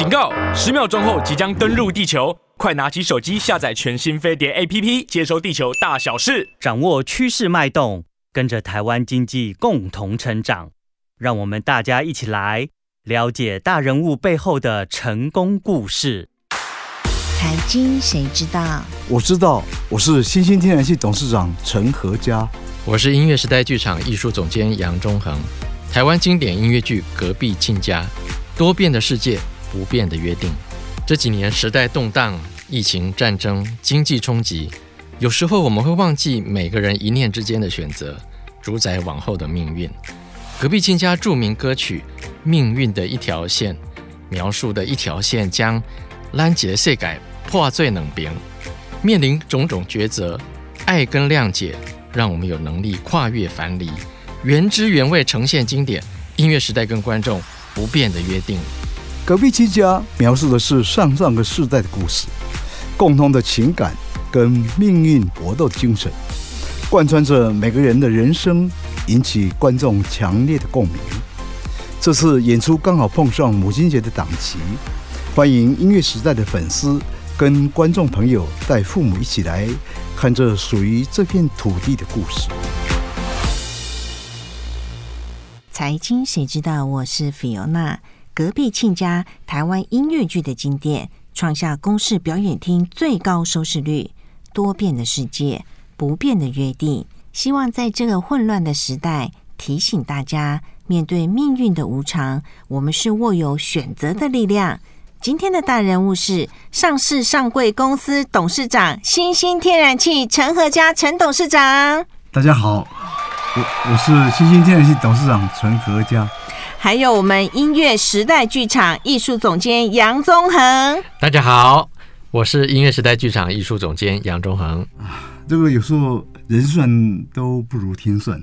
警告！十秒钟后即将登陆地球，快拿起手机下载全新飞碟 APP，接收地球大小事，掌握趋势脉动，跟着台湾经济共同成长。让我们大家一起来了解大人物背后的成功故事。财经谁知道？我知道，我是新兴天然气董事长陈和嘉，我是音乐时代剧场艺术总监杨忠恒。台湾经典音乐剧《隔壁亲家》，多变的世界，不变的约定。这几年时代动荡，疫情、战争、经济冲击，有时候我们会忘记每个人一念之间的选择，主宰往后的命运。《隔壁亲家》著名歌曲《命运的一条线》，描述的一条线将拦截世界破碎冷冰，面临种种抉择，爱跟谅解，让我们有能力跨越藩篱。原汁原味呈现经典音乐时代跟观众不变的约定。隔壁七家描述的是上上个世代的故事，共同的情感跟命运搏斗的精神，贯穿着每个人的人生，引起观众强烈的共鸣。这次演出刚好碰上母亲节的档期，欢迎音乐时代的粉丝跟观众朋友带父母一起来看这属于这片土地的故事。财经谁知道？我是 Fiona。隔壁亲家，台湾音乐剧的经典，创下公视表演厅最高收视率。多变的世界，不变的约定。希望在这个混乱的时代，提醒大家，面对命运的无常，我们是握有选择的力量。今天的大人物是上市上柜公司董事长，新兴天然气陈和嘉陈董事长。大家好。我我是新兴天然气董事长陈和嘉，还有我们音乐时代剧场艺术总监杨宗恒。大家好，我是音乐时代剧场艺术总监杨宗恒。啊，这个有时候人算都不如天算，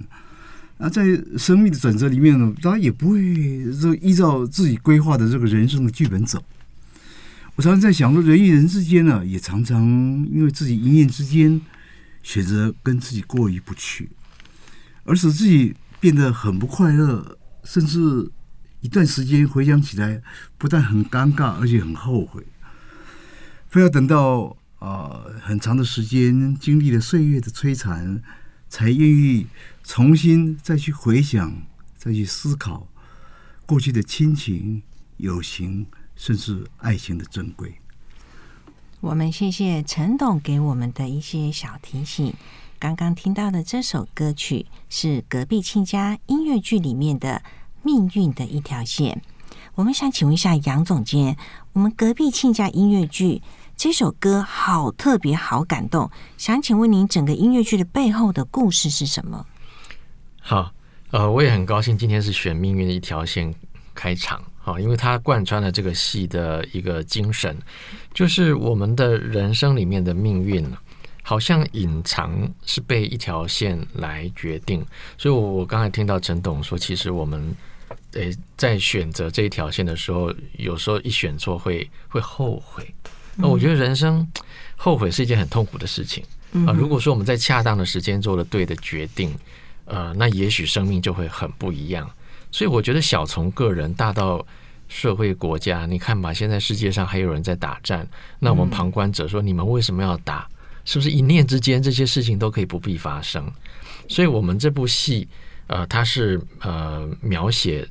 那，在生命的转折里面呢，大家也不会就依照自己规划的这个人生的剧本走。我常常在想说，人与人之间呢，也常常因为自己一念之间，选择跟自己过意不去。而使自己变得很不快乐，甚至一段时间回想起来，不但很尴尬，而且很后悔。非要等到啊、呃、很长的时间，经历了岁月的摧残，才愿意重新再去回想，再去思考过去的亲情、友情，甚至爱情的珍贵。我们谢谢陈董给我们的一些小提醒。刚刚听到的这首歌曲是《隔壁亲家》音乐剧里面的《命运的一条线》。我们想请问一下杨总监，我们《隔壁亲家》音乐剧这首歌好特别，好感动。想请问您，整个音乐剧的背后的故事是什么？好，呃，我也很高兴今天是选《命运的一条线》开场，哈，因为它贯穿了这个戏的一个精神，就是我们的人生里面的命运。好像隐藏是被一条线来决定，所以我我刚才听到陈董说，其实我们诶在选择这一条线的时候，有时候一选错会会后悔。那我觉得人生后悔是一件很痛苦的事情啊。如果说我们在恰当的时间做了对的决定，呃，那也许生命就会很不一样。所以我觉得小从个人，大到社会国家，你看吧，现在世界上还有人在打战，那我们旁观者说，你们为什么要打？是不是一念之间，这些事情都可以不必发生？所以，我们这部戏，呃，它是呃描写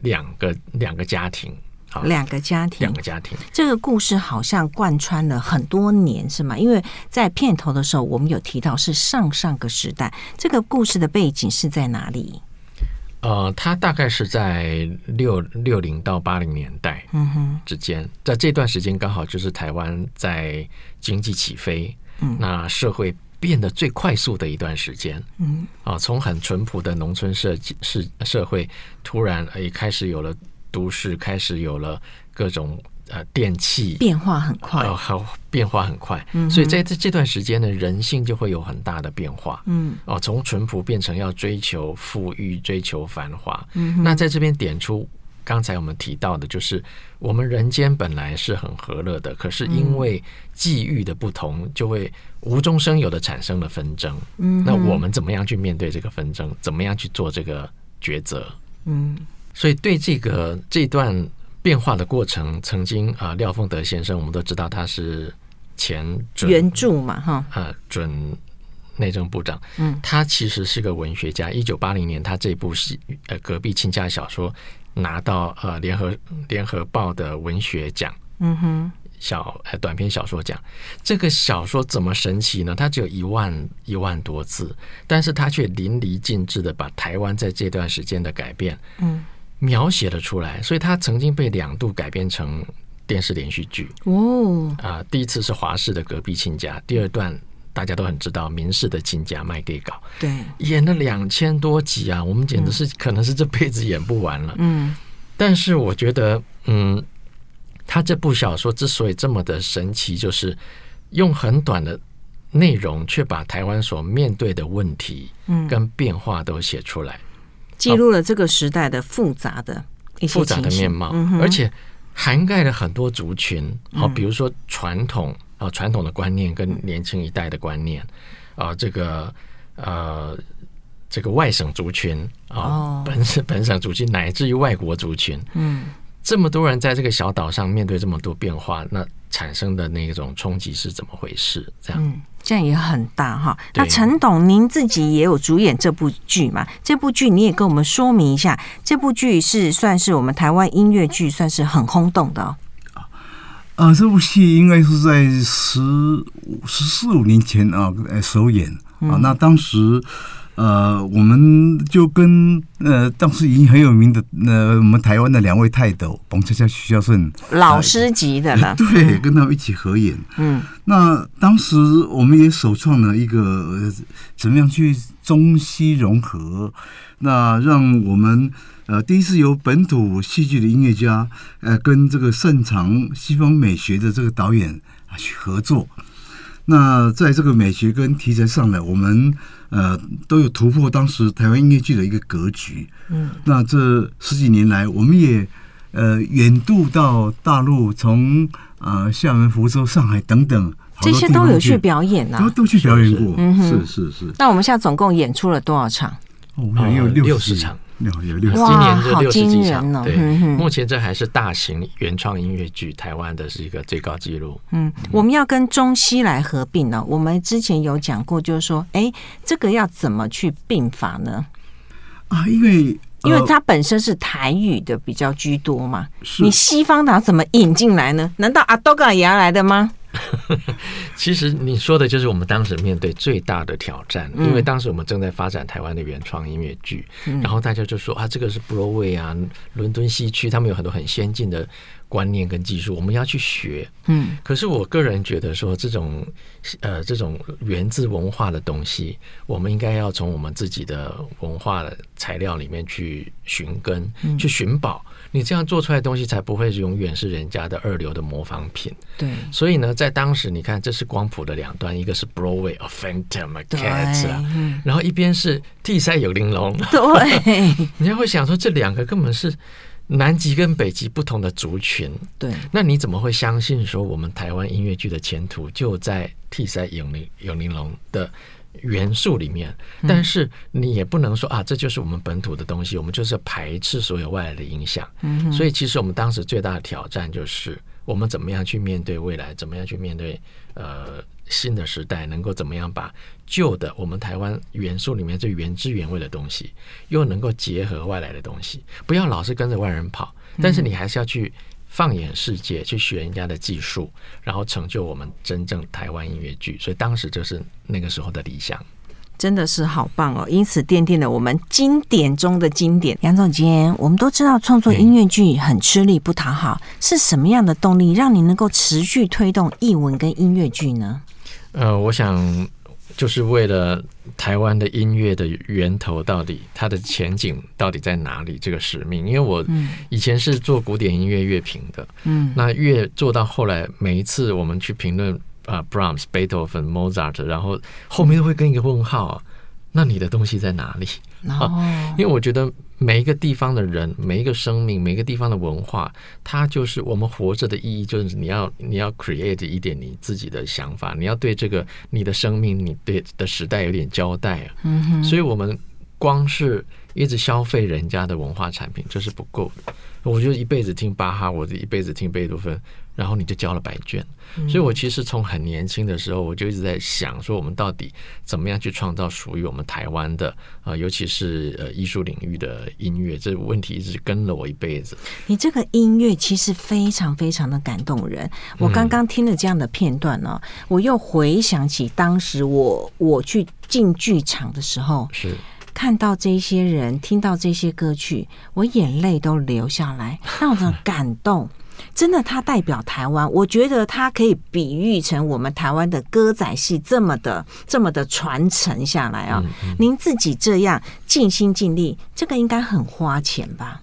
两个两个家庭，好，两个家庭，两个家庭。这个故事好像贯穿了很多年，是吗？因为在片头的时候，我们有提到是上上个时代。这个故事的背景是在哪里？呃，它大概是在六六零到八零年代，嗯哼之间，在这段时间刚好就是台湾在经济起飞。那社会变得最快速的一段时间，嗯。啊，从很淳朴的农村社社社会，突然诶开始有了都市，开始有了各种呃电器，变化很快，呃，好变化很快，嗯所以在这这段时间呢，人性就会有很大的变化，嗯。哦，从淳朴变成要追求富裕，追求繁华，嗯，那在这边点出。刚才我们提到的，就是我们人间本来是很和乐的，可是因为际遇的不同，就会无中生有的产生了纷争。嗯，那我们怎么样去面对这个纷争？怎么样去做这个抉择？嗯，所以对这个这段变化的过程，曾经啊，廖凤德先生，我们都知道他是前原著嘛，哈，呃，准内政部长，嗯，他其实是个文学家。一九八零年，他这部戏呃隔壁亲家小说拿到呃联合联合报的文学奖，嗯哼，小呃短篇小说奖。这个小说怎么神奇呢？它只有一万一万多字，但是它却淋漓尽致的把台湾在这段时间的改变，嗯。描写了出来，所以它曾经被两度改编成电视连续剧。哦，啊、呃，第一次是华视的《隔壁亲家》，第二段大家都很知道，民视的《亲家卖给稿》。对，演了两千多集啊，我们简直是、嗯、可能是这辈子演不完了。嗯，但是我觉得，嗯，他这部小说之所以这么的神奇，就是用很短的内容，却把台湾所面对的问题，嗯，跟变化都写出来。记录了这个时代的复杂的一些复杂的面貌，而且涵盖了很多族群。好，比如说传统啊，传统的观念跟年轻一代的观念啊，这个呃，这个外省族群啊，本省本省族群，乃至于外国族群，嗯，这么多人在这个小岛上面对这么多变化，那产生的那种冲击是怎么回事？这样。这样也很大哈。那陈董，您自己也有主演这部剧嘛？这部剧你也跟我们说明一下。这部剧是算是我们台湾音乐剧，算是很轰动的哦。啊，这部戏应该是在十五、十四五年前啊，呃首演啊。那当时。呃，我们就跟呃当时已经很有名的呃我们台湾的两位泰斗彭恰恰、徐孝顺老师级的了，对，跟他们一起合演。嗯，那当时我们也首创了一个、呃、怎么样去中西融合，那让我们呃第一次由本土戏剧的音乐家呃跟这个擅长西方美学的这个导演去合作。那在这个美学跟题材上呢，我们呃都有突破当时台湾音乐剧的一个格局。嗯，那这十几年来，我们也呃远渡到大陆，从呃厦门、福州、上海等等，这些都有去表演呐、啊，都都去表演过。嗯哼，是是是。那我们现在总共演出了多少场？哦，我们有六十场。有有六十，今年是六十几场，哦、对、嗯，目前这还是大型原创音乐剧，台湾的是一个最高纪录。嗯，我们要跟中西来合并呢。我们之前有讲过，就是说，哎，这个要怎么去并法呢？啊，因为、呃、因为它本身是台语的比较居多嘛，你西方的怎么引进来呢？难道阿多嘎也要来的吗？其实你说的就是我们当时面对最大的挑战，因为当时我们正在发展台湾的原创音乐剧，然后大家就说啊，这个是 Broadway 啊，伦敦西区，他们有很多很先进的观念跟技术，我们要去学。嗯，可是我个人觉得说，这种呃这种源自文化的东西，我们应该要从我们自己的文化的材料里面去寻根，去寻宝。你这样做出来的东西才不会永远是人家的二流的模仿品。对，所以呢，在当时你看，这是光谱的两端，一个是 Broadway of Phantom Cats 啊，然后一边是替塞有玲珑。对，你就会想说，这两个根本是南极跟北极不同的族群。对，那你怎么会相信说我们台湾音乐剧的前途就在替塞有玲有玲珑的？元素里面，但是你也不能说啊，这就是我们本土的东西，我们就是排斥所有外来的影响。嗯，所以其实我们当时最大的挑战就是，我们怎么样去面对未来，怎么样去面对呃新的时代，能够怎么样把旧的我们台湾元素里面最原汁原味的东西，又能够结合外来的东西，不要老是跟着外人跑，但是你还是要去。放眼世界，去学人家的技术，然后成就我们真正台湾音乐剧。所以当时就是那个时候的理想，真的是好棒哦！因此奠定了我们经典中的经典。杨总监，我们都知道创作音乐剧很吃力不讨好，是什么样的动力让你能够持续推动译文跟音乐剧呢？呃，我想。就是为了台湾的音乐的源头到底它的前景到底在哪里这个使命，因为我以前是做古典音乐乐评的，嗯，那越做到后来，每一次我们去评论啊，Brahms、贝多芬、Mozart，然后后面都会跟一个问号啊。那你的东西在哪里？啊，因为我觉得每一个地方的人，每一个生命，每一个地方的文化，它就是我们活着的意义。就是你要你要 create 一点你自己的想法，你要对这个你的生命，你对的时代有点交代啊。嗯哼。所以我们光是一直消费人家的文化产品，这是不够的。我就一辈子听巴哈，我一辈子听贝多芬，然后你就交了白卷。所以我其实从很年轻的时候，我就一直在想说，我们到底怎么样去创造属于我们台湾的啊，尤其是呃艺术领域的音乐，这个问题一直跟了我一辈子。你这个音乐其实非常非常的感动人。我刚刚听了这样的片段呢，我又回想起当时我我去进剧场的时候，是看到这些人，听到这些歌曲，我眼泪都流下来，那种感动。真的，他代表台湾。我觉得他可以比喻成我们台湾的歌仔戏这么的、这么的传承下来啊！您自己这样尽心尽力，这个应该很花钱吧？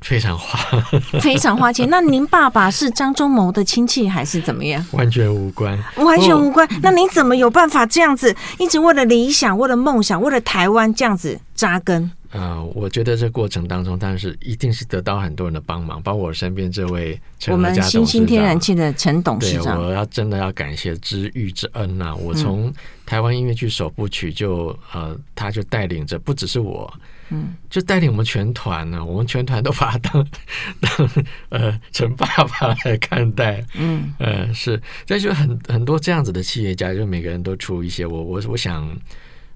非常花，非常花钱。那您爸爸是张忠谋的亲戚还是怎么样？完全无关，完全无关。那您怎么有办法这样子，一直为了理想、为了梦想、为了台湾这样子扎根？呃，我觉得这过程当中，当然是一定是得到很多人的帮忙，包括我身边这位我们新兴天然气的陈董事长。对，我要真的要感谢知遇之恩呐、啊！我从台湾音乐剧首部曲就呃，他就带领着，不只是我，嗯，就带领我们全团呢、啊，我们全团都把他当 当呃陈爸爸来看待，嗯，呃是，这就很很多这样子的企业家，就每个人都出一些，我我我想。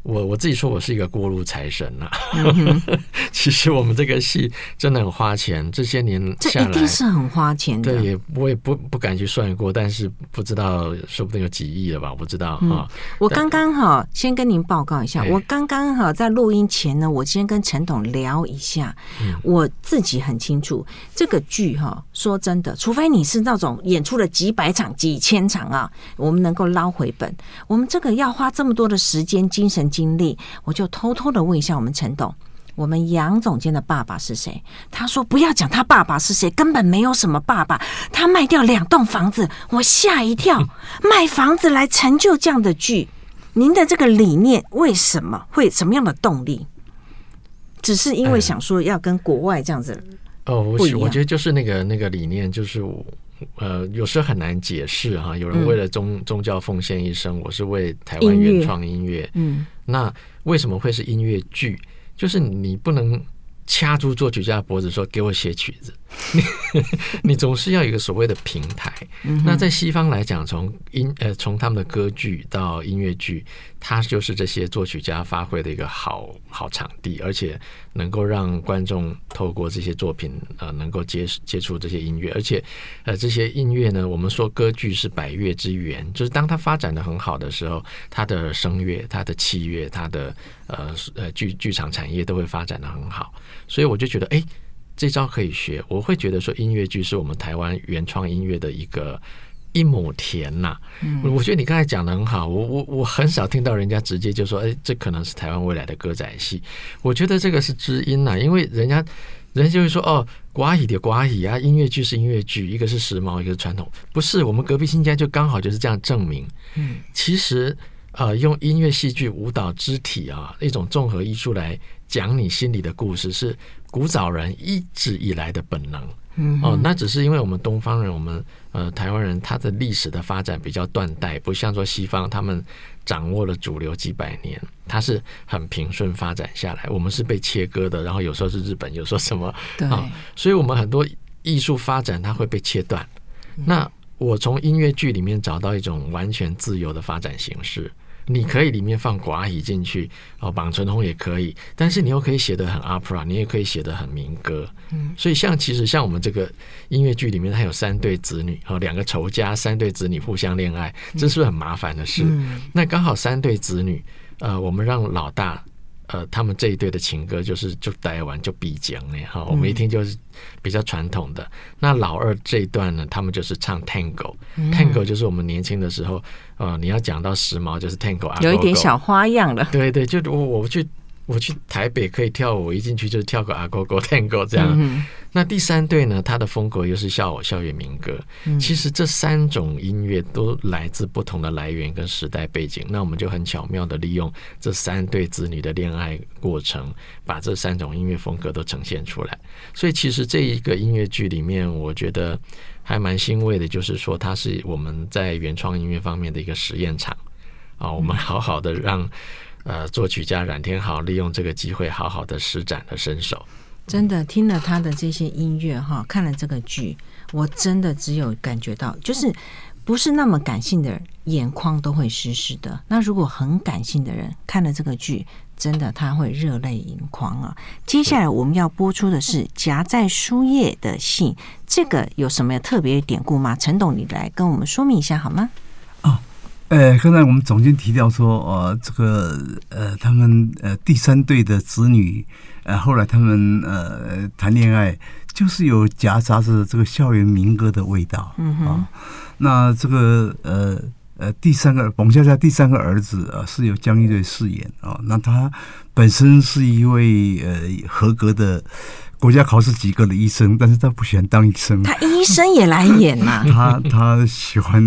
我我自己说，我是一个过路财神呐、啊。嗯、其实我们这个戏真的很花钱，这些年下来，这一定是很花钱的。对，也我也不不敢去算过，但是不知道，说不定有几亿了吧？我不知道哈、嗯。我刚刚哈，先跟您报告一下，我刚刚哈在录音前呢，我先跟陈董聊一下。我自己很清楚，这个剧哈，说真的，除非你是那种演出了几百场、几千场啊，我们能够捞回本。我们这个要花这么多的时间、精神。经历，我就偷偷的问一下我们陈董，我们杨总监的爸爸是谁？他说不要讲他爸爸是谁，根本没有什么爸爸。他卖掉两栋房子，我吓一跳，卖房子来成就这样的剧。您的这个理念为什么会什么样的动力？只是因为想说要跟国外这样子哦，我我觉得就是那个那个理念，就是我。呃，有时候很难解释哈。有人为了宗、嗯、宗教奉献一生，我是为台湾原创音乐。嗯，那为什么会是音乐剧？就是你不能掐住作曲家的脖子说：“给我写曲子。”你你总是要有一个所谓的平台。那在西方来讲，从音呃从他们的歌剧到音乐剧，它就是这些作曲家发挥的一个好好场地，而且能够让观众透过这些作品呃能够接接触这些音乐，而且呃这些音乐呢，我们说歌剧是百乐之源，就是当它发展得很好的时候，它的声乐、它的器乐、它的呃呃剧剧场产业都会发展得很好，所以我就觉得哎。诶这招可以学，我会觉得说音乐剧是我们台湾原创音乐的一个一亩田呐、啊。嗯，我觉得你刚才讲的很好，我我我很少听到人家直接就说，哎，这可能是台湾未来的歌仔戏。我觉得这个是知音呐、啊，因为人家人家就会说，哦，瓜语的瓜语啊，音乐剧是音乐剧，一个是时髦，一个是传统，不是？我们隔壁新家就刚好就是这样证明。嗯，其实呃，用音乐、戏剧、舞蹈、肢体啊，一种综合艺术来讲你心里的故事是。古早人一直以来的本能，嗯，哦，那只是因为我们东方人，我们呃台湾人，他的历史的发展比较断代，不像说西方，他们掌握了主流几百年，他是很平顺发展下来。我们是被切割的，然后有时候是日本，有时候什么，啊，哦，所以我们很多艺术发展它会被切断。那我从音乐剧里面找到一种完全自由的发展形式。你可以里面放寡语进去哦，绑唇红也可以，但是你又可以写得很 opera，你也可以写得很民歌。嗯，所以像其实像我们这个音乐剧里面，它有三对子女和，两个仇家，三对子女互相恋爱，这是不是很麻烦的事？嗯，那刚好三对子女，呃，我们让老大。呃，他们这一对的情歌就是就待完就必讲呢哈，我们一听就是比较传统的。嗯、那老二这一段呢，他们就是唱 tango，tango、就是我们年轻的时候，呃，你要讲到时髦就是 tango 啊，有一点小花样了。对对，就我我去。我去台北可以跳舞，我一进去就是跳个阿哥哥、Tango 这样。嗯、那第三队呢，他的风格又是校校园民歌。嗯、其实这三种音乐都来自不同的来源跟时代背景。那我们就很巧妙的利用这三对子女的恋爱过程，把这三种音乐风格都呈现出来。所以其实这一个音乐剧里面，我觉得还蛮欣慰的，就是说它是我们在原创音乐方面的一个实验场啊。我们好好的让。呃作曲家冉天豪利用这个机会好好的施展了身手。真的听了他的这些音乐哈，看了这个剧，我真的只有感觉到，就是不是那么感性的人眼眶都会湿湿的。那如果很感性的人看了这个剧，真的他会热泪盈眶啊。接下来我们要播出的是夹在书页的信，这个有什么特别的典故吗？陈董，你来跟我们说明一下好吗？哦，呃，刚才我们总监提到说，呃，这个呃，他们呃第三对的子女。呃，后来他们呃谈恋爱，就是有夹杂着这个校园民歌的味道。嗯哼。啊，那这个呃呃第三个彭佳佳第三个儿子啊，是由江一瑞饰演啊。那他本身是一位呃合格的。国家考试及格的医生，但是他不喜欢当医生。他医生也来演呐、啊。他他喜欢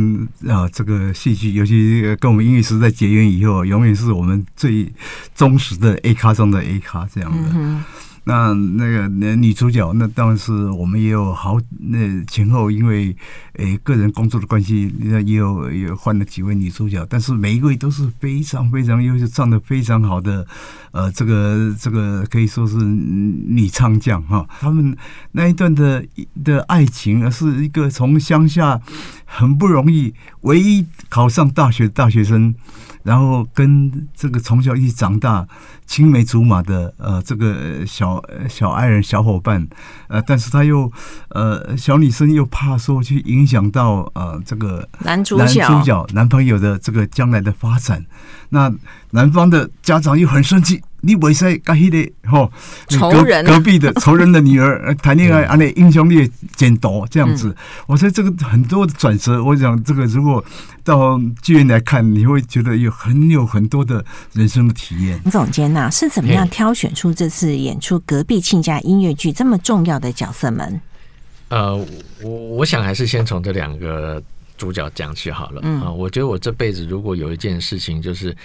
啊这个戏剧，尤其跟我们音乐时代结缘以后，永远是我们最忠实的 A 咖中的 A 咖这样的。嗯那那个那女主角，那当然是我们也有好那前后，因为诶、欸、个人工作的关系，那也有也换了几位女主角，但是每一位都是非常非常优秀，唱的非常好的，呃，这个这个可以说是女唱将哈。他们那一段的的爱情，是一个从乡下很不容易，唯一考上大学的大学生。然后跟这个从小一起长大、青梅竹马的呃这个小小爱人小伙伴，呃，但是他又呃小女生又怕说去影响到呃这个男主角男主角男朋友的这个将来的发展，那男方的家长又很生气。你为啥跟那个吼仇人隔壁的 仇人的女儿谈恋爱，安尼英雄烈剪刀这样子？嗯、我说这个很多的转折，我想这个如果到剧院来看，你会觉得有很有很多的人生的体验。总监呐，是怎么样挑选出这次演出隔壁亲家音乐剧这么重要的角色们？呃，我我想还是先从这两个主角讲起好了。嗯啊，我觉得我这辈子如果有一件事情就是。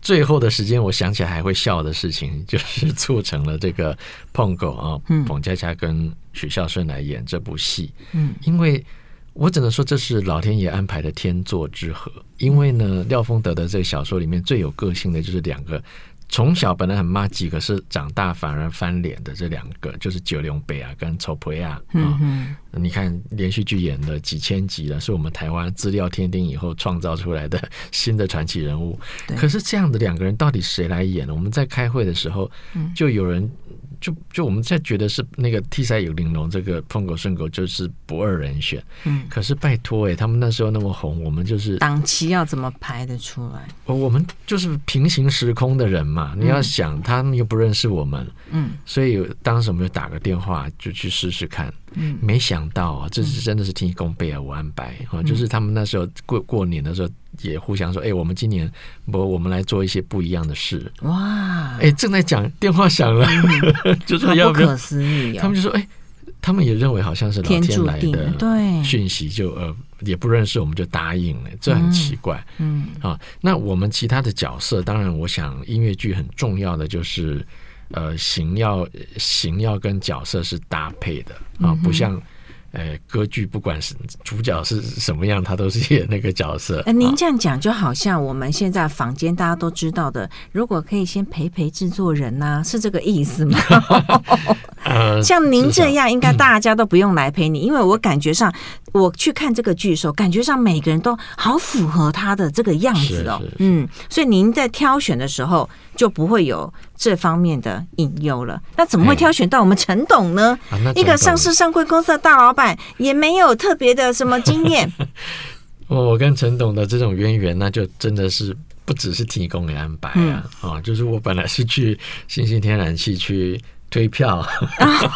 最后的时间，我想起来还会笑的事情，就是促成了这个碰狗啊，彭佳佳跟许孝顺来演这部戏。嗯，因为我只能说这是老天爷安排的天作之合。因为呢，廖峰德的这个小说里面最有个性的就是两个。从小本来很骂几个是长大反而翻脸的这两个，就是九龙北啊跟丑婆啊。嗯嗯，你看连续剧演了几千集了，是我们台湾资料天丁以后创造出来的新的传奇人物。可是这样的两个人到底谁来演呢？我们在开会的时候，就有人。就就我们在觉得是那个替赛有玲珑这个疯狗顺狗就是不二人选，嗯，可是拜托哎、欸，他们那时候那么红，我们就是档期要怎么排得出来？我我们就是平行时空的人嘛，你要想他们又不认识我们，嗯，所以当时我们就打个电话就去试试看。嗯，没想到啊，这是真的是天公贝尔无安排啊！就是他们那时候过过年的时候，也互相说：“哎，我们今年不，我们来做一些不一样的事。”哇！哎，正在讲，电话响了，嗯、就说要不，要不可思议、哦。他们就说：“哎，他们也认为好像是老天来的对讯息，就呃也不认识，我们就答应了，这很奇怪。嗯”嗯啊，那我们其他的角色，当然，我想音乐剧很重要的就是。呃，形要形要跟角色是搭配的啊，不像呃歌剧，不管是主角是什么样，他都是演那个角色。哎，您这样讲就好像我们现在坊间大家都知道的，如果可以先陪陪制作人呐、啊，是这个意思吗？呃，像您这样，应该大家都不用来陪你，因为我感觉上。我去看这个剧的时候，感觉上每个人都好符合他的这个样子哦，嗯，所以您在挑选的时候就不会有这方面的隐忧了。那怎么会挑选到我们陈董呢？一个上市上柜公司的大老板，也没有特别的什么经验。我跟陈董的这种渊源，那就真的是不只是提供给安排啊，啊，就是我本来是去新兴天然气去。推票，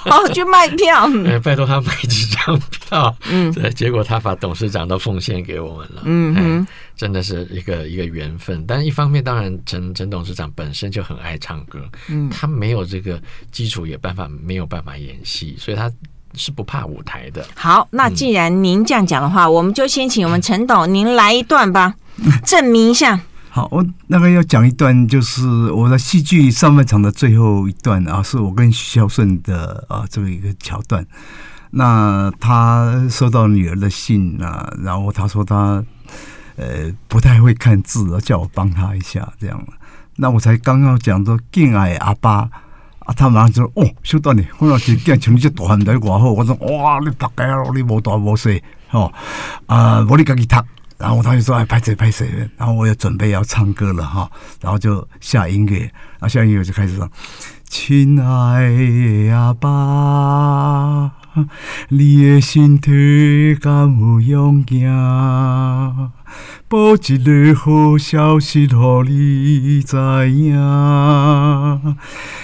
哦，去卖票，哎，拜托他买几张票，嗯，结果他把董事长都奉献给我们了，嗯哼，真的是一个一个缘分。但一方面，当然陈陈董事长本身就很爱唱歌，嗯，他没有这个基础，也办法没有办法演戏，所以他是不怕舞台的。好，那既然您这样讲的话，我们就先请我们陈董您来一段吧，证明一下。好，我那个要讲一段，就是我的戏剧上半场的最后一段啊，是我跟许效舜的啊这么一个桥段。那他收到女儿的信啊，然后他说他呃不太会看字，叫我帮他一下这样。那我才刚刚讲说敬爱阿爸啊，他马上就说哦，小段呢，我要去见成绩大汉在外号，我说哇，你大概你无大无小哦，啊，我你自己读，然后他就说哎，拍谁拍谁，然后我也准备要唱歌了哈，然后就下音乐，然后，下音乐就开始说，亲爱的阿爸。你的身体敢有勇敢？报一个好消息，让你知影，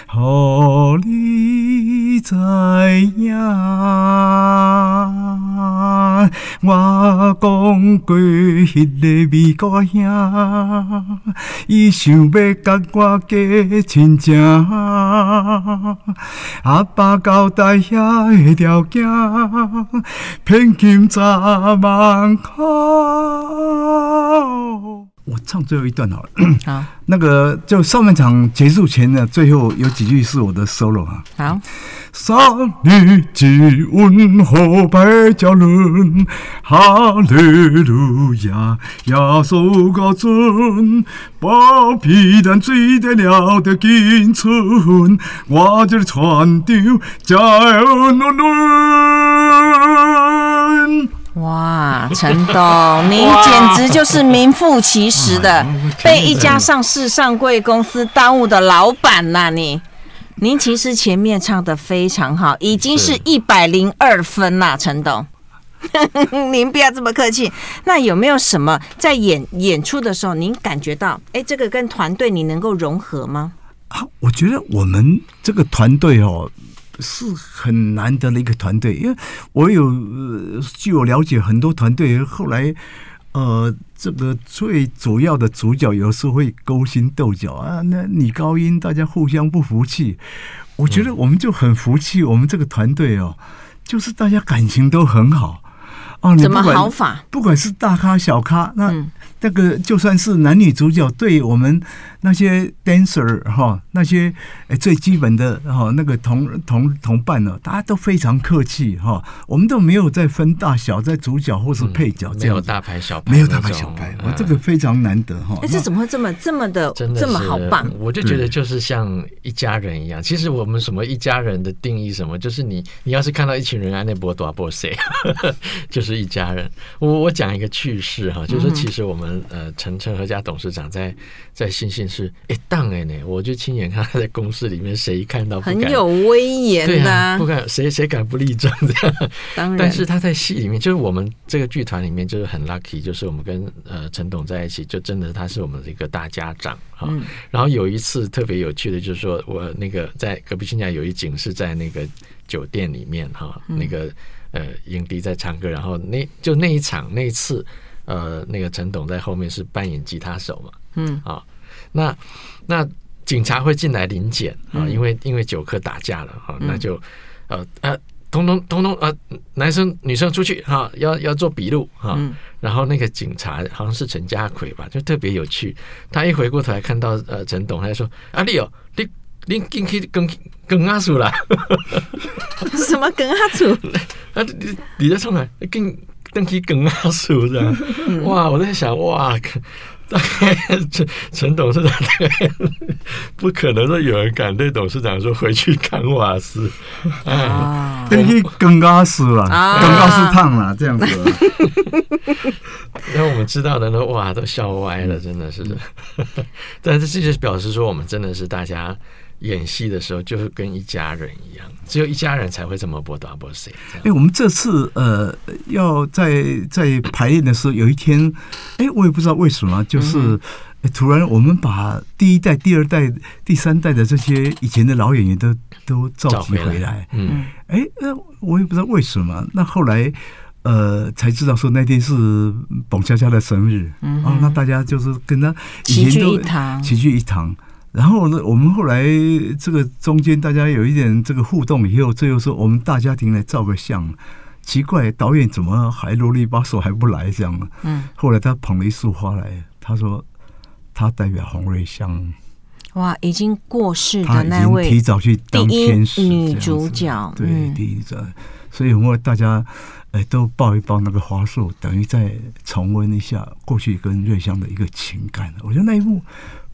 让你知影。我讲过迄个美国兄，伊想要甲我结亲情。阿爸交代遐个条件，聘金十万块。我唱最后一段好了。好，那个就上半场结束前呢，最后有几句是我的 solo 啊。好，三里之温和百家论，哈利路亚，耶稣高尊，把皮蛋最得了的金村，我这船长加油努伦。哇，陈董，您简直就是名副其实的被一家上市上柜公司耽误的老板呐、啊！你，您其实前面唱的非常好，已经是一百零二分啦，陈董。您不要这么客气。那有没有什么在演演出的时候，您感觉到，哎，这个跟团队你能够融合吗？啊，我觉得我们这个团队哦。是很难得的一个团队，因为我有呃据我了解，很多团队后来，呃，这个最主要的主角有时候会勾心斗角啊，那女高音大家互相不服气。我觉得我们就很服气，我们这个团队哦，就是大家感情都很好哦。怎么好法？不管是大咖小咖，那。嗯那个就算是男女主角，对我们那些 dancer 哈，那些最基本的哈，那个同同同伴呢，大家都非常客气哈，我们都没有在分大小，在主角或是配角这样，没有大牌小牌，没有大牌小牌，我这个非常难得哈。哎，这怎么会这么这么的这么好棒？我就觉得就是像一家人一样。其实我们什么一家人的定义什么，就是你你要是看到一群人啊，那波多波谁，就是一家人。我我讲一个趣事哈，就是其实我们。呃，陈陈和家董事长在在信信是哎当哎呢，我就亲眼看他在公司里面，谁看到很有威严的、啊啊，不敢谁谁敢不立正这样。当然，但是他在戏里面，就是我们这个剧团里面，就是很 lucky，就是我们跟呃陈董在一起，就真的他是我们的一个大家长哈。嗯、然后有一次特别有趣的，就是说我那个在隔壁亲家有一景是在那个酒店里面哈，那个呃影帝在唱歌，然后那就那一场那一次。呃，那个陈董在后面是扮演吉他手嘛？嗯啊，那那警察会进来临检啊，因为因为酒客打架了哈，那就呃呃，通通通通呃，男生女生出去哈，要要做笔录哈。然后那个警察好像是陈家奎吧，就特别有趣。他一回过头来看到呃陈董，他就说：“啊，你哦，你你进去跟跟阿叔了？什么跟阿叔？啊，你你在上来更。”登起更阿叔这样，哇！我在想，哇，大概陈陈董事长大概不可能说有人敢对董事长说回去看瓦斯，哎，登起更阿叔了，更阿叔烫了这样子。然后我们知道的呢，哇，都笑歪了，真的是。但是这就表示说，我们真的是大家。演戏的时候就是跟一家人一样，只有一家人才会这么波大波谁。哎，我们这次呃要在在排练的时候，有一天，哎，我也不知道为什么，就是突然我们把第一代、第二代、第三代的这些以前的老演员都都召集回来。嗯，哎，那我也不知道为什么。那后来呃才知道说那天是董佳佳的生日，嗯，哦，那大家就是跟他以前都齐聚一堂，齐聚一堂。然后呢，我们后来这个中间大家有一点这个互动以后，最后说我们大家庭来照个相。奇怪，导演怎么还啰里吧嗦还不来这样？嗯。后来他捧了一束花来，他说他代表洪瑞香。哇，已经过世的那位提早去当天使女主角，对，第一个。所以我们大家哎都抱一抱那个花束，等于再重温一下过去跟瑞香的一个情感。我觉得那一幕。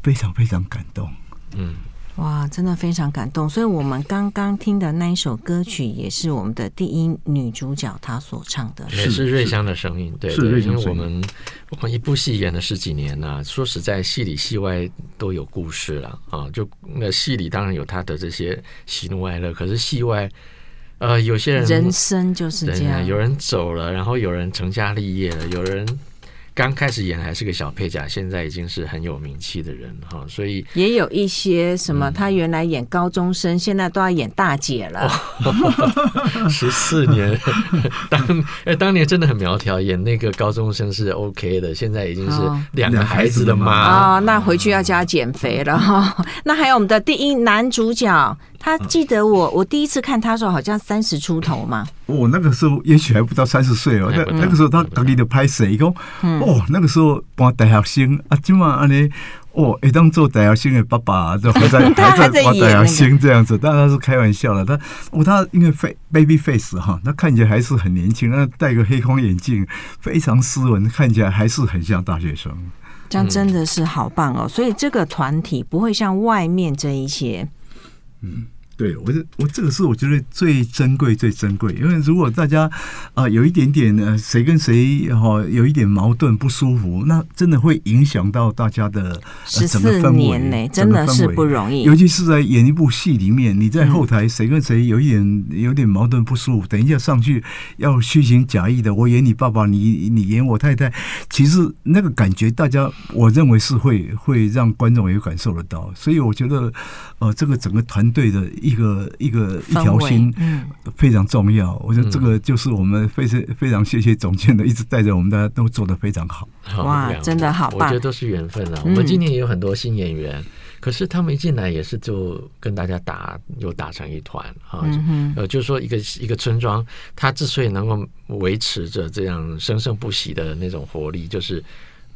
非常非常感动。嗯。哇，真的非常感动，所以我们刚刚听的那一首歌曲，也是我们的第一女主角她所唱的，也是瑞香的声音，对，是瑞香。因为我们我们一部戏演了十几年了，说实在，戏里戏外都有故事了啊。就那戏里当然有她的这些喜怒哀乐，可是戏外，呃，有些人人生就是这样，有人走了，然后有人成家立业了，有人。刚开始演还是个小配角，现在已经是很有名气的人哈，所以也有一些什么，他原来演高中生，嗯、现在都要演大姐了。十四年，当哎当年真的很苗条，演那个高中生是 OK 的，现在已经是两个孩子的妈啊、哦哦，那回去要加减肥了哈。那还有我们的第一男主角。他记得我，我第一次看他的时候好像三十出头嘛。我、哦、那个时候也许还不到三十岁哦。那那个时候他刚给的拍摄，一共哦，那个时候当大学生啊，今晚安尼哦，会当做大学生的爸爸，就还在 还在当大学生这样子。当然他是开玩笑了。他哦，他因为 baby face 哈，他看起来还是很年轻，那戴个黑框眼镜，非常斯文，看起来还是很像大学生。这样真的是好棒哦。所以这个团体不会像外面这一些，嗯。对，我这我这个是我觉得最珍贵、最珍贵，因为如果大家啊、呃、有一点点呃谁跟谁哈、哦、有一点矛盾不舒服，那真的会影响到大家的整个氛围。十四年呢，真的是不容易。尤其是在演一部戏里面，你在后台谁跟谁有一点有点矛盾不舒服，等一下上去要虚情假意的，我演你爸爸，你你演我太太，其实那个感觉，大家我认为是会会让观众也感受得到。所以我觉得呃这个整个团队的。一个一个一条心，非常重要。嗯、我觉得这个就是我们非常非常谢谢总监的，一直带着我们，大家都做得非常好。哇，真的好棒！我觉得都是缘分啊。我们今年也有很多新演员，嗯、可是他们一进来也是就跟大家打，又打成一团啊。呃、嗯，就是说一个一个村庄，它之所以能够维持着这样生生不息的那种活力，就是。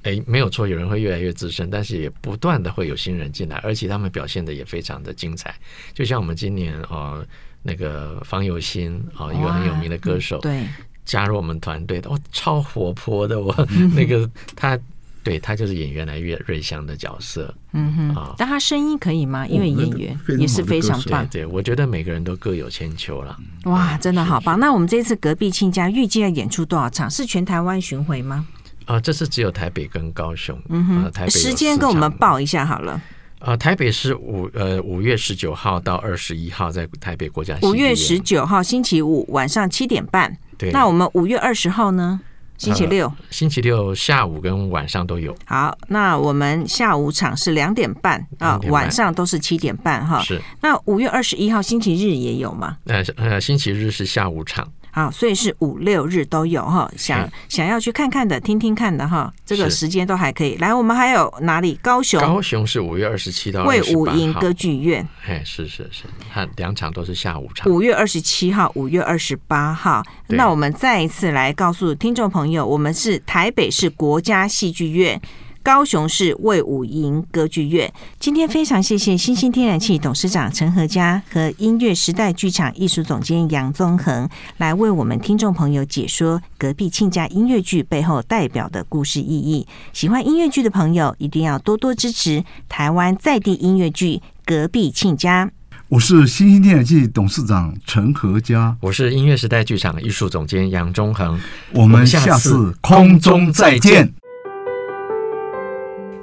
哎，没有错，有人会越来越资深，但是也不断的会有新人进来，而且他们表现的也非常的精彩。就像我们今年哦，那个方有心哦，一个很有名的歌手，对，加入我们团队的，哦，超活泼的，我那个他，对他就是演员来越瑞香的角色，嗯哼啊，但他声音可以吗？因为演员也是非常棒。对，我觉得每个人都各有千秋了。哇，真的好棒！那我们这次隔壁亲家预计要演出多少场？是全台湾巡回吗？啊，这是只有台北跟高雄。嗯哼，啊、台北时间跟我们报一下好了。啊，台北是五呃五月十九号到二十一号，在台北国家。五月十九号星期五晚上七点半。对。那我们五月二十号呢？星期六、呃。星期六下午跟晚上都有。好，那我们下午场是两点半啊，晚上都是七点半哈。是。那五月二十一号星期日也有吗？呃呃，星期日是下午场。好，所以是五六日都有哈，想想要去看看的、听听看的哈，这个时间都还可以。来，我们还有哪里？高雄，高雄是五月二十七到卫武营歌剧院。哎，是是是，它两场都是下午场。五月二十七号、五月二十八号，那我们再一次来告诉听众朋友，我们是台北市国家戏剧院。高雄市魏武营歌剧院，今天非常谢谢新兴天然气董事长陈和嘉和音乐时代剧场艺术总监杨宗恒来为我们听众朋友解说隔壁亲家音乐剧背后代表的故事意义。喜欢音乐剧的朋友一定要多多支持台湾在地音乐剧隔壁亲家。我是新兴天然气董事长陈和嘉，我是音乐时代剧场艺术总监杨宗恒，我们下次空中再见。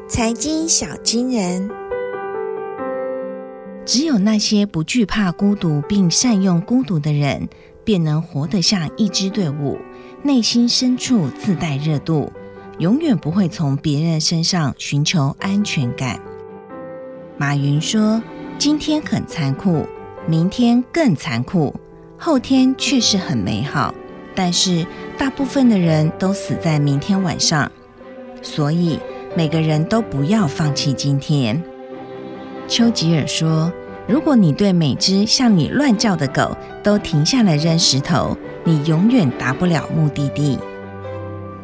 财经小金人，只有那些不惧怕孤独并善用孤独的人，便能活得像一支队伍，内心深处自带热度，永远不会从别人身上寻求安全感。马云说：“今天很残酷，明天更残酷，后天却是很美好。但是大部分的人都死在明天晚上，所以。”每个人都不要放弃今天。丘吉尔说：“如果你对每只向你乱叫的狗都停下来扔石头，你永远达不了目的地。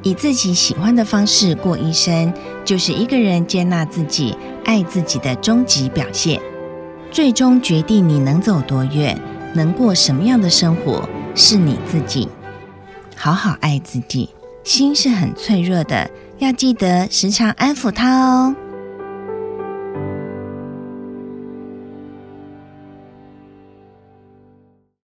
以自己喜欢的方式过一生，就是一个人接纳自己、爱自己的终极表现。最终决定你能走多远、能过什么样的生活，是你自己。好好爱自己，心是很脆弱的。”要记得时常安抚他哦。